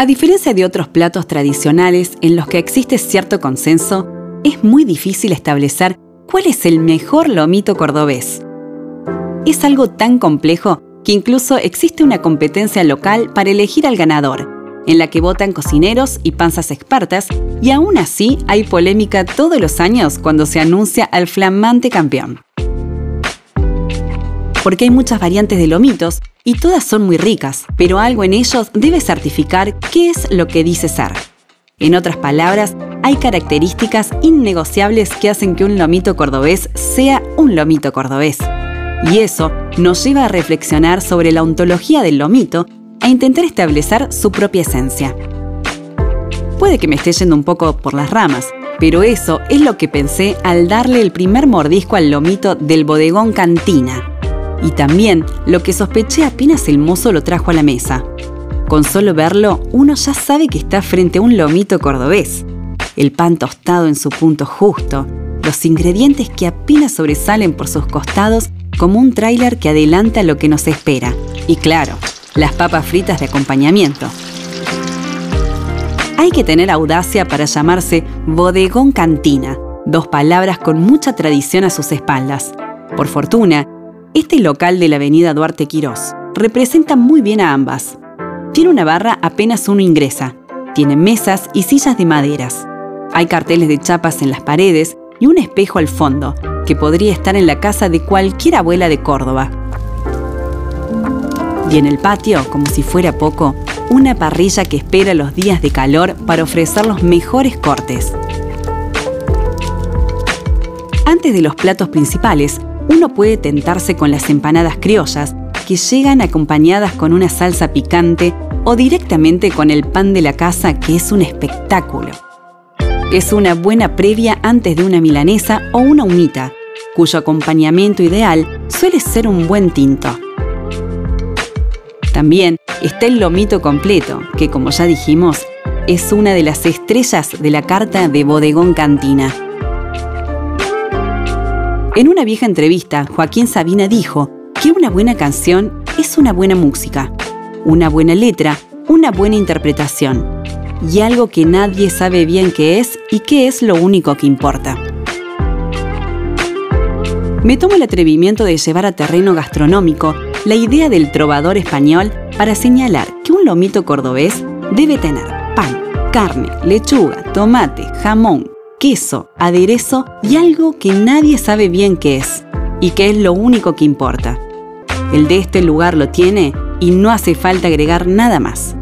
A diferencia de otros platos tradicionales en los que existe cierto consenso, es muy difícil establecer cuál es el mejor lomito cordobés. Es algo tan complejo que incluso existe una competencia local para elegir al ganador, en la que votan cocineros y panzas expertas, y aún así hay polémica todos los años cuando se anuncia al flamante campeón. Porque hay muchas variantes de lomitos y todas son muy ricas, pero algo en ellos debe certificar qué es lo que dice ser. En otras palabras, hay características innegociables que hacen que un lomito cordobés sea un lomito cordobés. Y eso nos lleva a reflexionar sobre la ontología del lomito e intentar establecer su propia esencia. Puede que me esté yendo un poco por las ramas, pero eso es lo que pensé al darle el primer mordisco al lomito del bodegón Cantina. Y también lo que sospeché apenas el mozo lo trajo a la mesa. Con solo verlo, uno ya sabe que está frente a un lomito cordobés. El pan tostado en su punto justo, los ingredientes que apenas sobresalen por sus costados como un tráiler que adelanta lo que nos espera. Y claro, las papas fritas de acompañamiento. Hay que tener audacia para llamarse Bodegón Cantina, dos palabras con mucha tradición a sus espaldas. Por fortuna, este local de la avenida Duarte Quirós representa muy bien a ambas. Tiene una barra apenas uno ingresa. Tiene mesas y sillas de maderas. Hay carteles de chapas en las paredes y un espejo al fondo, que podría estar en la casa de cualquier abuela de Córdoba. Y en el patio, como si fuera poco, una parrilla que espera los días de calor para ofrecer los mejores cortes. Antes de los platos principales, uno puede tentarse con las empanadas criollas, que llegan acompañadas con una salsa picante o directamente con el pan de la casa, que es un espectáculo. Es una buena previa antes de una milanesa o una humita, cuyo acompañamiento ideal suele ser un buen tinto. También está el lomito completo, que como ya dijimos, es una de las estrellas de la carta de Bodegón Cantina. En una vieja entrevista, Joaquín Sabina dijo que una buena canción es una buena música, una buena letra, una buena interpretación y algo que nadie sabe bien qué es y qué es lo único que importa. Me tomo el atrevimiento de llevar a terreno gastronómico la idea del trovador español para señalar que un lomito cordobés debe tener pan, carne, lechuga, tomate, jamón, queso, aderezo y algo que nadie sabe bien qué es y que es lo único que importa. El de este lugar lo tiene y no hace falta agregar nada más.